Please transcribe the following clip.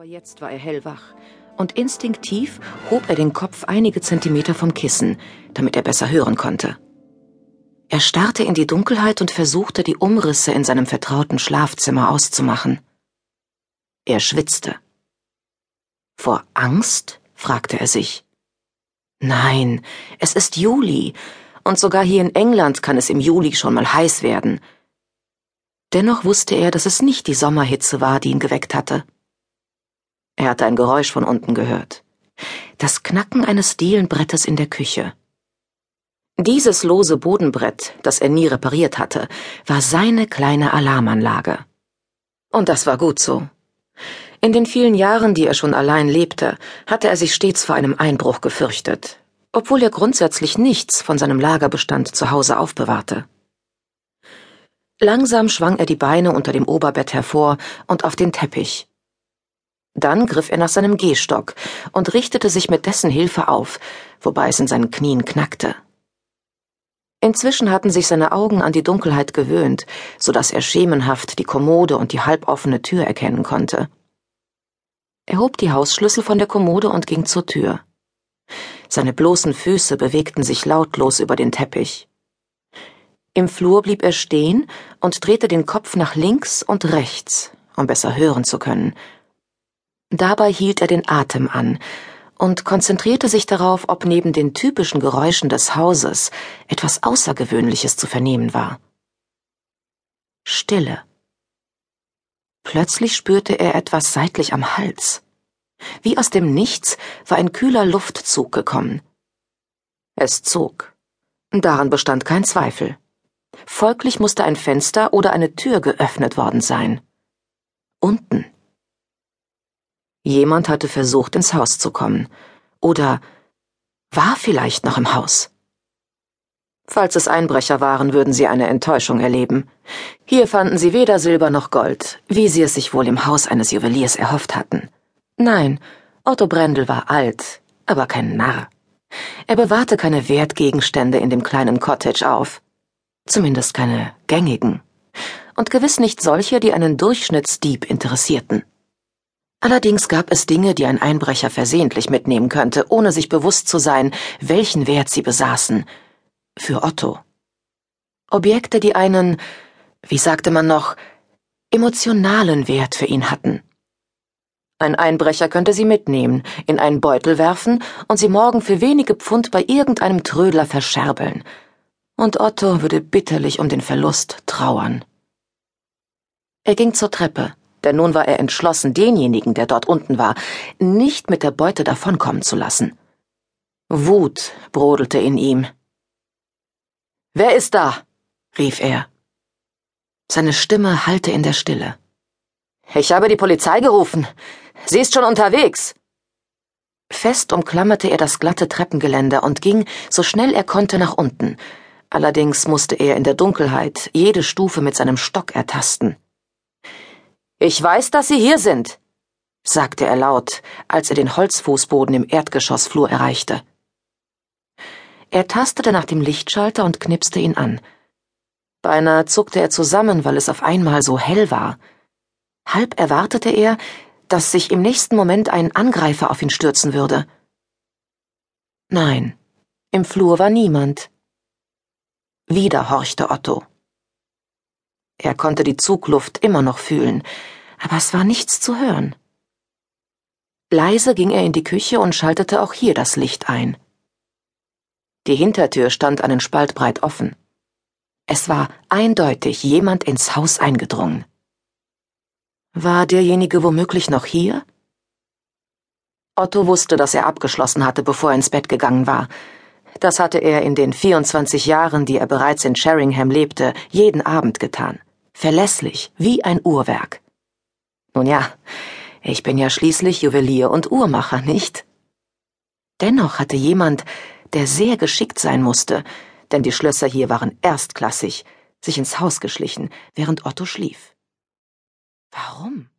Aber jetzt war er hellwach und instinktiv hob er den Kopf einige Zentimeter vom Kissen, damit er besser hören konnte. Er starrte in die Dunkelheit und versuchte, die Umrisse in seinem vertrauten Schlafzimmer auszumachen. Er schwitzte. Vor Angst? fragte er sich. Nein, es ist Juli, und sogar hier in England kann es im Juli schon mal heiß werden. Dennoch wusste er, dass es nicht die Sommerhitze war, die ihn geweckt hatte. Er hatte ein Geräusch von unten gehört. Das Knacken eines Dielenbrettes in der Küche. Dieses lose Bodenbrett, das er nie repariert hatte, war seine kleine Alarmanlage. Und das war gut so. In den vielen Jahren, die er schon allein lebte, hatte er sich stets vor einem Einbruch gefürchtet, obwohl er grundsätzlich nichts von seinem Lagerbestand zu Hause aufbewahrte. Langsam schwang er die Beine unter dem Oberbett hervor und auf den Teppich. Dann griff er nach seinem Gehstock und richtete sich mit dessen Hilfe auf, wobei es in seinen Knien knackte. Inzwischen hatten sich seine Augen an die Dunkelheit gewöhnt, so dass er schemenhaft die Kommode und die halboffene Tür erkennen konnte. Er hob die Hausschlüssel von der Kommode und ging zur Tür. Seine bloßen Füße bewegten sich lautlos über den Teppich. Im Flur blieb er stehen und drehte den Kopf nach links und rechts, um besser hören zu können, Dabei hielt er den Atem an und konzentrierte sich darauf, ob neben den typischen Geräuschen des Hauses etwas Außergewöhnliches zu vernehmen war. Stille. Plötzlich spürte er etwas seitlich am Hals. Wie aus dem Nichts war ein kühler Luftzug gekommen. Es zog. Daran bestand kein Zweifel. Folglich musste ein Fenster oder eine Tür geöffnet worden sein. Unten Jemand hatte versucht, ins Haus zu kommen. Oder war vielleicht noch im Haus. Falls es Einbrecher waren, würden sie eine Enttäuschung erleben. Hier fanden sie weder Silber noch Gold, wie sie es sich wohl im Haus eines Juweliers erhofft hatten. Nein, Otto Brendel war alt, aber kein Narr. Er bewahrte keine Wertgegenstände in dem kleinen Cottage auf. Zumindest keine gängigen. Und gewiss nicht solche, die einen Durchschnittsdieb interessierten. Allerdings gab es Dinge, die ein Einbrecher versehentlich mitnehmen könnte, ohne sich bewusst zu sein, welchen Wert sie besaßen. Für Otto. Objekte, die einen, wie sagte man noch, emotionalen Wert für ihn hatten. Ein Einbrecher könnte sie mitnehmen, in einen Beutel werfen und sie morgen für wenige Pfund bei irgendeinem Trödler verscherbeln. Und Otto würde bitterlich um den Verlust trauern. Er ging zur Treppe denn nun war er entschlossen, denjenigen, der dort unten war, nicht mit der Beute davonkommen zu lassen. Wut brodelte in ihm. Wer ist da? rief er. Seine Stimme hallte in der Stille. Ich habe die Polizei gerufen. Sie ist schon unterwegs. Fest umklammerte er das glatte Treppengeländer und ging, so schnell er konnte, nach unten. Allerdings musste er in der Dunkelheit jede Stufe mit seinem Stock ertasten. Ich weiß, dass Sie hier sind, sagte er laut, als er den Holzfußboden im Erdgeschossflur erreichte. Er tastete nach dem Lichtschalter und knipste ihn an. Beinahe zuckte er zusammen, weil es auf einmal so hell war. Halb erwartete er, dass sich im nächsten Moment ein Angreifer auf ihn stürzen würde. Nein, im Flur war niemand. Wieder horchte Otto. Er konnte die Zugluft immer noch fühlen, aber es war nichts zu hören. Leise ging er in die Küche und schaltete auch hier das Licht ein. Die Hintertür stand einen Spalt breit offen. Es war eindeutig jemand ins Haus eingedrungen. War derjenige womöglich noch hier? Otto wusste, dass er abgeschlossen hatte, bevor er ins Bett gegangen war. Das hatte er in den 24 Jahren, die er bereits in Sheringham lebte, jeden Abend getan verlässlich, wie ein Uhrwerk. Nun ja, ich bin ja schließlich Juwelier und Uhrmacher, nicht? Dennoch hatte jemand, der sehr geschickt sein musste, denn die Schlösser hier waren erstklassig, sich ins Haus geschlichen, während Otto schlief. Warum?